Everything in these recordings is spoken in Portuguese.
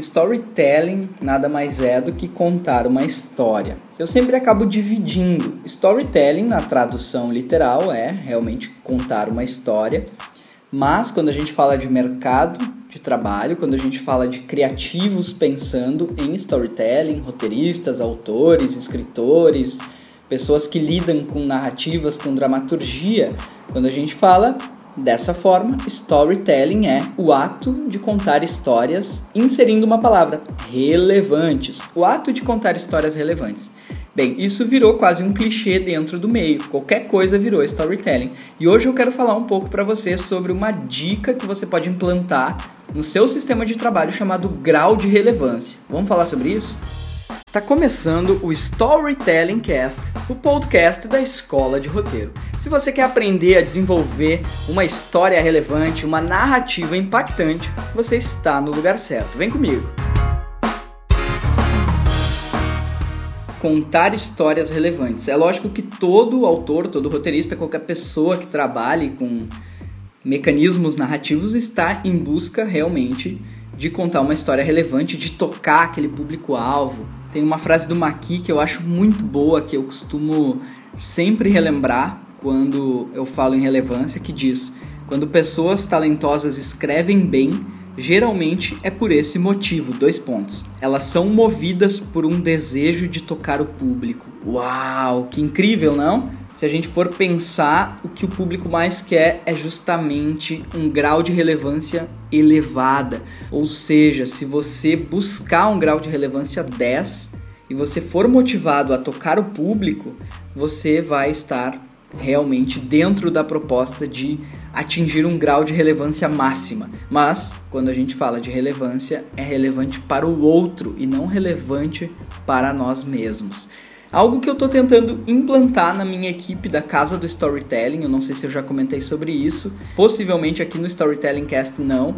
Storytelling nada mais é do que contar uma história. Eu sempre acabo dividindo. Storytelling, na tradução literal, é realmente contar uma história. Mas quando a gente fala de mercado de trabalho, quando a gente fala de criativos pensando em storytelling, roteiristas, autores, escritores, pessoas que lidam com narrativas, com dramaturgia, quando a gente fala Dessa forma, storytelling é o ato de contar histórias inserindo uma palavra, relevantes. O ato de contar histórias relevantes. Bem, isso virou quase um clichê dentro do meio. Qualquer coisa virou storytelling. E hoje eu quero falar um pouco para você sobre uma dica que você pode implantar no seu sistema de trabalho chamado grau de relevância. Vamos falar sobre isso? Está começando o Storytelling Cast, o podcast da Escola de Roteiro. Se você quer aprender a desenvolver uma história relevante, uma narrativa impactante, você está no lugar certo. Vem comigo! Contar histórias relevantes. É lógico que todo autor, todo roteirista, qualquer pessoa que trabalhe com mecanismos narrativos está em busca realmente de contar uma história relevante, de tocar aquele público-alvo, tem uma frase do Maqui que eu acho muito boa, que eu costumo sempre relembrar quando eu falo em relevância, que diz: quando pessoas talentosas escrevem bem, geralmente é por esse motivo, dois pontos. Elas são movidas por um desejo de tocar o público. Uau, que incrível, não? Se a gente for pensar, o que o público mais quer é justamente um grau de relevância elevada. Ou seja, se você buscar um grau de relevância 10 e você for motivado a tocar o público, você vai estar realmente dentro da proposta de atingir um grau de relevância máxima. Mas, quando a gente fala de relevância, é relevante para o outro e não relevante para nós mesmos. Algo que eu estou tentando implantar na minha equipe da Casa do Storytelling, eu não sei se eu já comentei sobre isso, possivelmente aqui no Storytelling Cast não.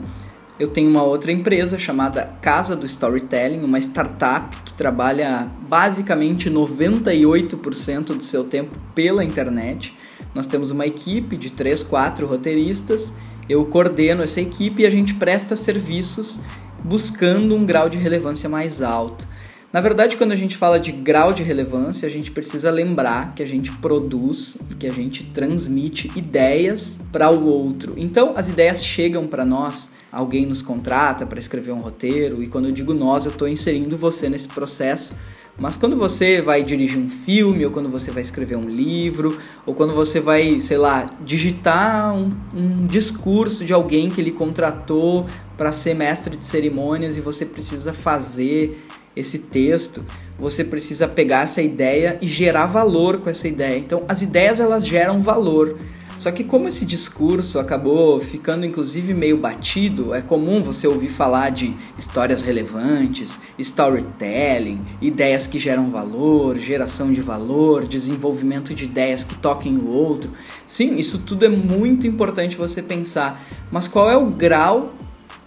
Eu tenho uma outra empresa chamada Casa do Storytelling, uma startup que trabalha basicamente 98% do seu tempo pela internet. Nós temos uma equipe de 3, 4 roteiristas. Eu coordeno essa equipe e a gente presta serviços buscando um grau de relevância mais alto. Na verdade, quando a gente fala de grau de relevância, a gente precisa lembrar que a gente produz e que a gente transmite ideias para o outro. Então, as ideias chegam para nós, alguém nos contrata para escrever um roteiro, e quando eu digo nós, eu estou inserindo você nesse processo. Mas quando você vai dirigir um filme, ou quando você vai escrever um livro, ou quando você vai, sei lá, digitar um, um discurso de alguém que ele contratou para ser mestre de cerimônias e você precisa fazer esse texto, você precisa pegar essa ideia e gerar valor com essa ideia. Então, as ideias elas geram valor. Só que como esse discurso acabou ficando inclusive meio batido, é comum você ouvir falar de histórias relevantes, storytelling, ideias que geram valor, geração de valor, desenvolvimento de ideias que toquem o outro. Sim, isso tudo é muito importante você pensar, mas qual é o grau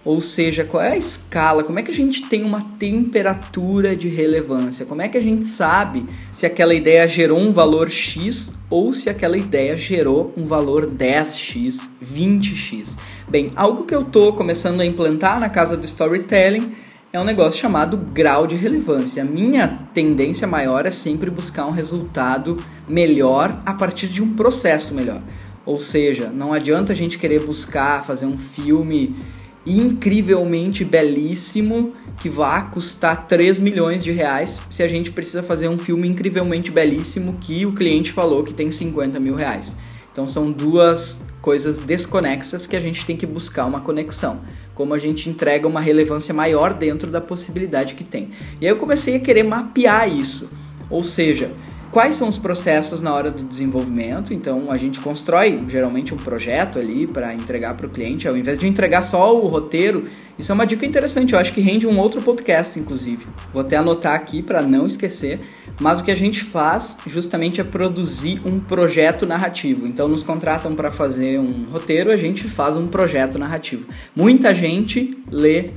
ou seja, qual é a escala? Como é que a gente tem uma temperatura de relevância? Como é que a gente sabe se aquela ideia gerou um valor X ou se aquela ideia gerou um valor 10x, 20x? Bem, algo que eu estou começando a implantar na casa do storytelling é um negócio chamado grau de relevância. A minha tendência maior é sempre buscar um resultado melhor a partir de um processo melhor. Ou seja, não adianta a gente querer buscar fazer um filme incrivelmente belíssimo que vai custar 3 milhões de reais se a gente precisa fazer um filme incrivelmente belíssimo que o cliente falou que tem 50 mil reais. Então são duas coisas desconexas que a gente tem que buscar uma conexão. Como a gente entrega uma relevância maior dentro da possibilidade que tem. E aí eu comecei a querer mapear isso. Ou seja, quais são os processos na hora do desenvolvimento. Então a gente constrói geralmente um projeto ali para entregar para o cliente, ao invés de entregar só o roteiro. Isso é uma dica interessante, eu acho que rende um outro podcast, inclusive. Vou até anotar aqui para não esquecer. Mas o que a gente faz justamente é produzir um projeto narrativo. Então nos contratam para fazer um roteiro, a gente faz um projeto narrativo. Muita gente lê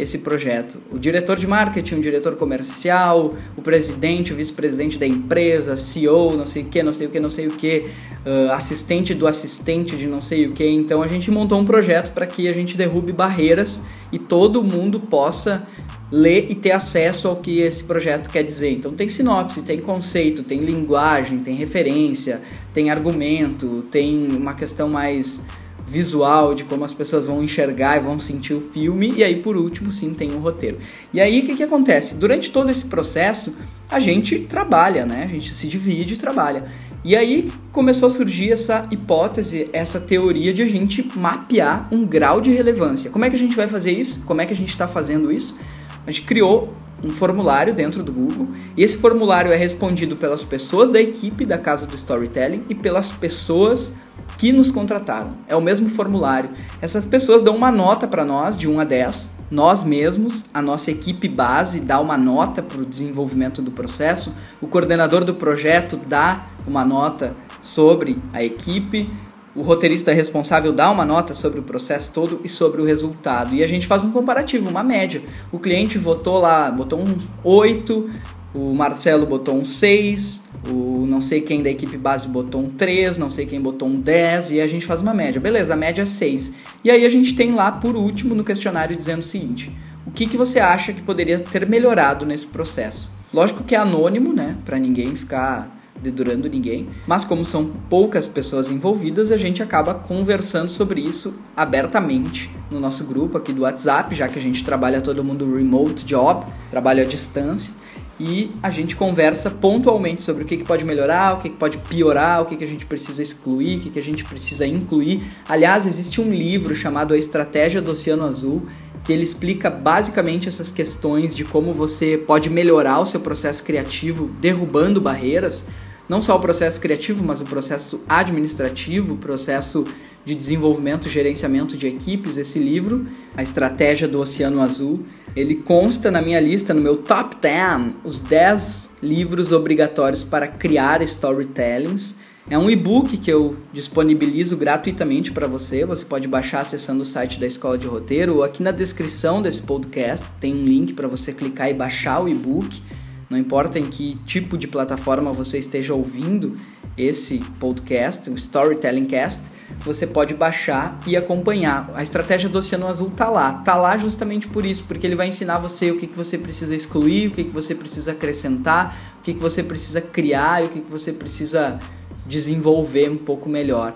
esse projeto. O diretor de marketing, o diretor comercial, o presidente, o vice-presidente da empresa, CEO, não sei o que, não sei o que, não sei o que, uh, assistente do assistente de não sei o que. Então a gente montou um projeto para que a gente derrube barreiras e todo mundo possa ler e ter acesso ao que esse projeto quer dizer. Então tem sinopse, tem conceito, tem linguagem, tem referência, tem argumento, tem uma questão mais visual de como as pessoas vão enxergar e vão sentir o filme e aí por último sim tem o um roteiro. E aí o que, que acontece? Durante todo esse processo a gente trabalha, né? A gente se divide e trabalha. E aí começou a surgir essa hipótese, essa teoria de a gente mapear um grau de relevância. Como é que a gente vai fazer isso? Como é que a gente está fazendo isso? A gente criou um formulário dentro do Google e esse formulário é respondido pelas pessoas da equipe da Casa do Storytelling e pelas pessoas que nos contrataram. É o mesmo formulário. Essas pessoas dão uma nota para nós, de 1 a 10. Nós mesmos, a nossa equipe base, dá uma nota para o desenvolvimento do processo. O coordenador do projeto dá uma nota sobre a equipe. O roteirista responsável dá uma nota sobre o processo todo e sobre o resultado. E a gente faz um comparativo, uma média. O cliente votou lá, botou um 8, o Marcelo botou um 6, o não sei quem da equipe base botou um 3, não sei quem botou um 10 e a gente faz uma média. Beleza, a média é 6. E aí a gente tem lá por último no questionário dizendo o seguinte: o que, que você acha que poderia ter melhorado nesse processo? Lógico que é anônimo, né, para ninguém ficar dedurando ninguém, mas como são poucas pessoas envolvidas, a gente acaba conversando sobre isso abertamente no nosso grupo aqui do WhatsApp, já que a gente trabalha todo mundo remote job, trabalho à distância e a gente conversa pontualmente sobre o que, que pode melhorar, o que, que pode piorar, o que, que a gente precisa excluir, o que, que a gente precisa incluir. Aliás, existe um livro chamado A Estratégia do Oceano Azul que ele explica basicamente essas questões de como você pode melhorar o seu processo criativo derrubando barreiras não só o processo criativo, mas o processo administrativo, o processo de desenvolvimento e gerenciamento de equipes. Esse livro, A Estratégia do Oceano Azul, ele consta na minha lista, no meu top 10, os 10 livros obrigatórios para criar storytellings. É um e-book que eu disponibilizo gratuitamente para você. Você pode baixar acessando o site da Escola de Roteiro ou aqui na descrição desse podcast tem um link para você clicar e baixar o e-book. Não importa em que tipo de plataforma você esteja ouvindo esse podcast, o Storytelling Cast, você pode baixar e acompanhar. A estratégia do Oceano Azul tá lá. Tá lá justamente por isso, porque ele vai ensinar você o que, que você precisa excluir, o que, que você precisa acrescentar, o que, que você precisa criar e o que, que você precisa desenvolver um pouco melhor.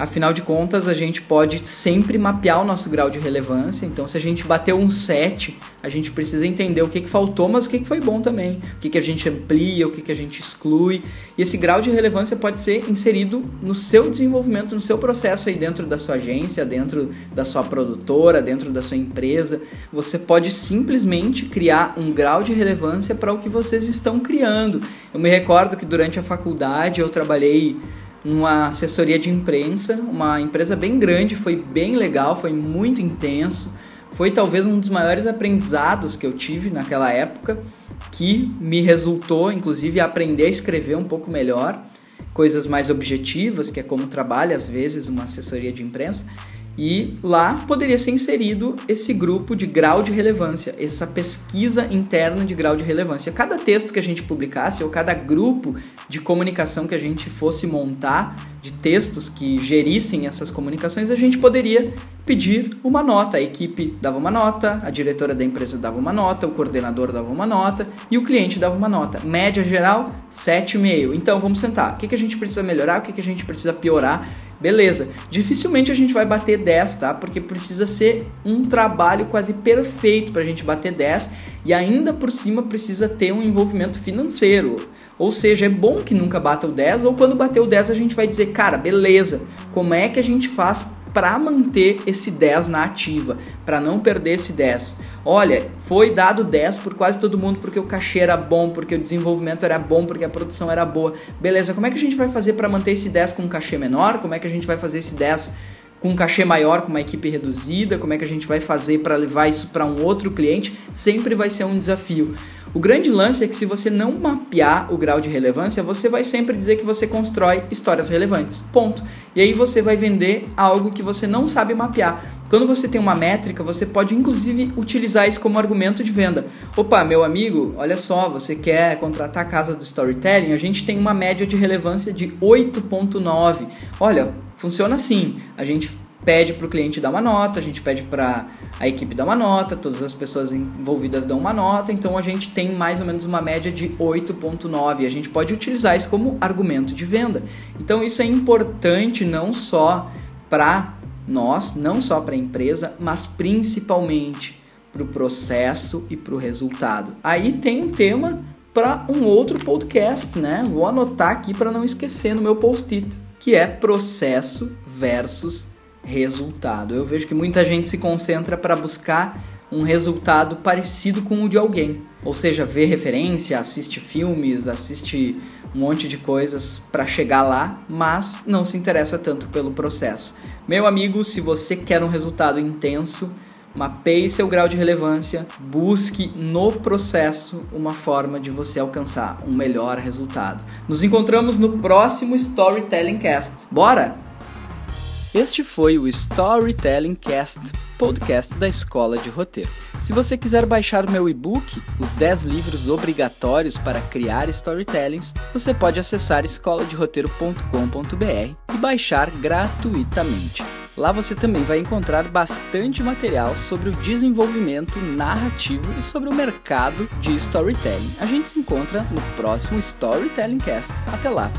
Afinal de contas, a gente pode sempre mapear o nosso grau de relevância. Então, se a gente bateu um 7, a gente precisa entender o que, que faltou, mas o que, que foi bom também. O que, que a gente amplia, o que, que a gente exclui. E esse grau de relevância pode ser inserido no seu desenvolvimento, no seu processo aí dentro da sua agência, dentro da sua produtora, dentro da sua empresa. Você pode simplesmente criar um grau de relevância para o que vocês estão criando. Eu me recordo que durante a faculdade eu trabalhei uma assessoria de imprensa, uma empresa bem grande, foi bem legal, foi muito intenso. Foi talvez um dos maiores aprendizados que eu tive naquela época, que me resultou, inclusive, aprender a escrever um pouco melhor, coisas mais objetivas, que é como trabalha às vezes uma assessoria de imprensa. E lá poderia ser inserido esse grupo de grau de relevância, essa pesquisa interna de grau de relevância. Cada texto que a gente publicasse ou cada grupo de comunicação que a gente fosse montar, de textos que gerissem essas comunicações, a gente poderia pedir uma nota. A equipe dava uma nota, a diretora da empresa dava uma nota, o coordenador dava uma nota e o cliente dava uma nota. Média geral, 7,5. Então vamos sentar. O que, a gente precisa melhorar? O que a gente precisa piorar? Beleza, dificilmente a gente vai bater 10, tá? Porque precisa ser um trabalho quase perfeito para a gente bater 10 e ainda por cima precisa ter um envolvimento financeiro. Ou seja, é bom que nunca bata o 10 ou quando bater o 10 a gente vai dizer, cara, beleza, como é que a gente faz para manter esse 10 na ativa, para não perder esse 10. Olha, foi dado 10 por quase todo mundo porque o cachê era bom, porque o desenvolvimento era bom, porque a produção era boa. Beleza, como é que a gente vai fazer para manter esse 10 com um cachê menor? Como é que a gente vai fazer esse 10 com um cachê maior, com uma equipe reduzida? Como é que a gente vai fazer para levar isso para um outro cliente? Sempre vai ser um desafio. O grande lance é que se você não mapear o grau de relevância, você vai sempre dizer que você constrói histórias relevantes. Ponto. E aí você vai vender algo que você não sabe mapear. Quando você tem uma métrica, você pode inclusive utilizar isso como argumento de venda. Opa, meu amigo, olha só, você quer contratar a casa do storytelling? A gente tem uma média de relevância de 8.9. Olha, funciona assim. A gente pede para o cliente dar uma nota, a gente pede para a equipe dar uma nota, todas as pessoas envolvidas dão uma nota, então a gente tem mais ou menos uma média de 8.9. A gente pode utilizar isso como argumento de venda. Então isso é importante não só para nós, não só para a empresa, mas principalmente para o processo e para o resultado. Aí tem um tema para um outro podcast, né? Vou anotar aqui para não esquecer no meu post-it, que é processo versus resultado. Eu vejo que muita gente se concentra para buscar um resultado parecido com o de alguém, ou seja, vê referência, assiste filmes, assiste um monte de coisas para chegar lá, mas não se interessa tanto pelo processo. Meu amigo, se você quer um resultado intenso, mapeie seu grau de relevância, busque no processo uma forma de você alcançar um melhor resultado. Nos encontramos no próximo Storytelling Cast. Bora? Este foi o Storytelling Cast, podcast da Escola de Roteiro. Se você quiser baixar meu e-book, Os 10 livros obrigatórios para criar storytellings, você pode acessar escoladeroteiro.com.br e baixar gratuitamente. Lá você também vai encontrar bastante material sobre o desenvolvimento narrativo e sobre o mercado de storytelling. A gente se encontra no próximo Storytelling Cast. Até lá!